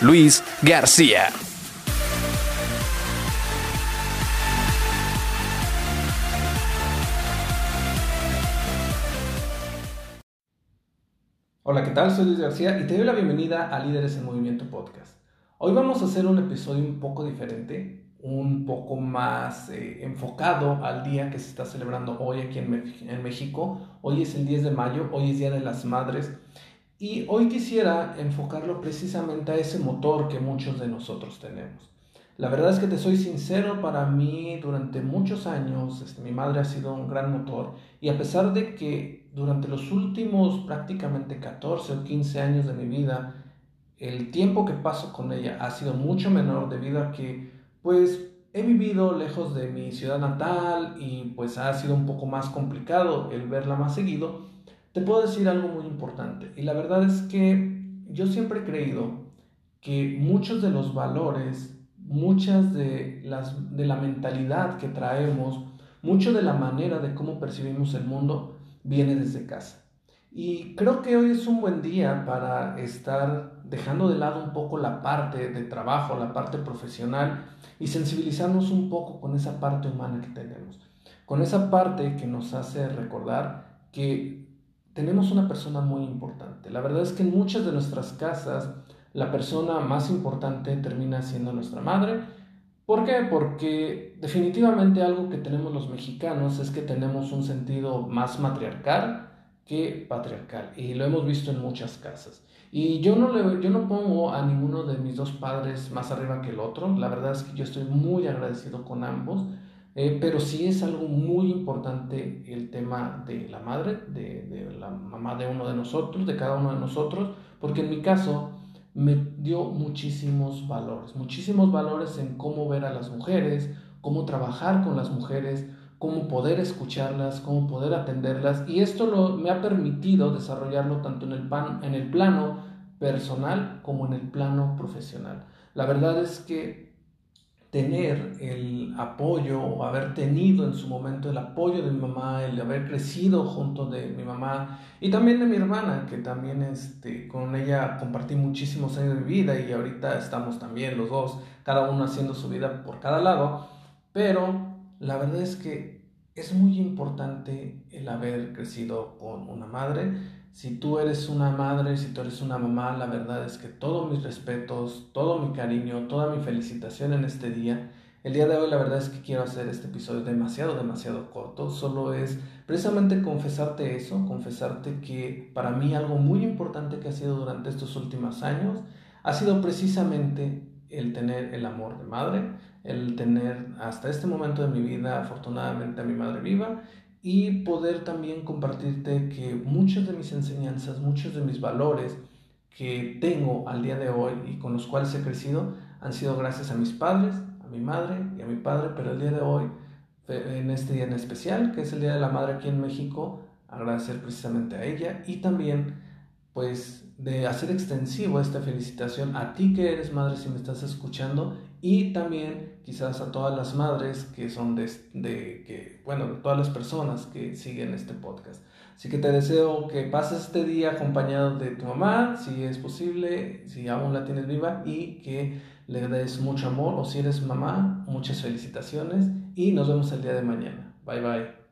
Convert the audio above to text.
Luis García. Hola, ¿qué tal? Soy Luis García y te doy la bienvenida a Líderes en Movimiento Podcast. Hoy vamos a hacer un episodio un poco diferente, un poco más eh, enfocado al día que se está celebrando hoy aquí en, México. Hoy es el 10 de mayo, hoy es Día de las Madres y hoy quisiera enfocarlo precisamente a ese motor que muchos de nosotros tenemos. La verdad es que te soy sincero, para mí durante muchos años este, mi madre ha sido un gran motor y a pesar de que durante los últimos prácticamente 14 o 15 años de mi vida el tiempo que paso con ella ha sido mucho menor debido a que pues he vivido lejos de mi ciudad natal y pues ha sido un poco más complicado el verla más seguido, te puedo decir algo muy importante. Y la verdad es que yo siempre he creído que muchos de los valores, muchas de, las, de la mentalidad que traemos, mucho de la manera de cómo percibimos el mundo, viene desde casa. Y creo que hoy es un buen día para estar dejando de lado un poco la parte de trabajo, la parte profesional y sensibilizarnos un poco con esa parte humana que tenemos, con esa parte que nos hace recordar que tenemos una persona muy importante. La verdad es que en muchas de nuestras casas la persona más importante termina siendo nuestra madre. ¿Por qué? Porque definitivamente algo que tenemos los mexicanos es que tenemos un sentido más matriarcal que patriarcal y lo hemos visto en muchas casas. Y yo no, le, yo no pongo a ninguno de mis dos padres más arriba que el otro, la verdad es que yo estoy muy agradecido con ambos, eh, pero sí es algo muy importante el tema de la madre, de, de la mamá de uno de nosotros, de cada uno de nosotros, porque en mi caso me dio muchísimos valores, muchísimos valores en cómo ver a las mujeres, cómo trabajar con las mujeres, cómo poder escucharlas, cómo poder atenderlas. Y esto lo, me ha permitido desarrollarlo tanto en el, pan, en el plano personal como en el plano profesional. La verdad es que tener el apoyo o haber tenido en su momento el apoyo de mi mamá, el haber crecido junto de mi mamá y también de mi hermana, que también este, con ella compartí muchísimos años de vida y ahorita estamos también los dos, cada uno haciendo su vida por cada lado, pero la verdad es que es muy importante el haber crecido con una madre. Si tú eres una madre, si tú eres una mamá, la verdad es que todos mis respetos, todo mi cariño, toda mi felicitación en este día. El día de hoy la verdad es que quiero hacer este episodio demasiado, demasiado corto. Solo es precisamente confesarte eso, confesarte que para mí algo muy importante que ha sido durante estos últimos años ha sido precisamente el tener el amor de madre, el tener hasta este momento de mi vida afortunadamente a mi madre viva y poder también compartirte que muchas de mis enseñanzas, muchos de mis valores que tengo al día de hoy y con los cuales he crecido han sido gracias a mis padres, a mi madre y a mi padre, pero el día de hoy, en este día en especial, que es el Día de la Madre aquí en México, agradecer precisamente a ella y también pues de hacer extensivo esta felicitación a ti que eres madre si me estás escuchando y también quizás a todas las madres que son de, que, bueno, todas las personas que siguen este podcast. Así que te deseo que pases este día acompañado de tu mamá, si es posible, si aún la tienes viva, y que le des mucho amor, o si eres mamá, muchas felicitaciones, y nos vemos el día de mañana. Bye bye.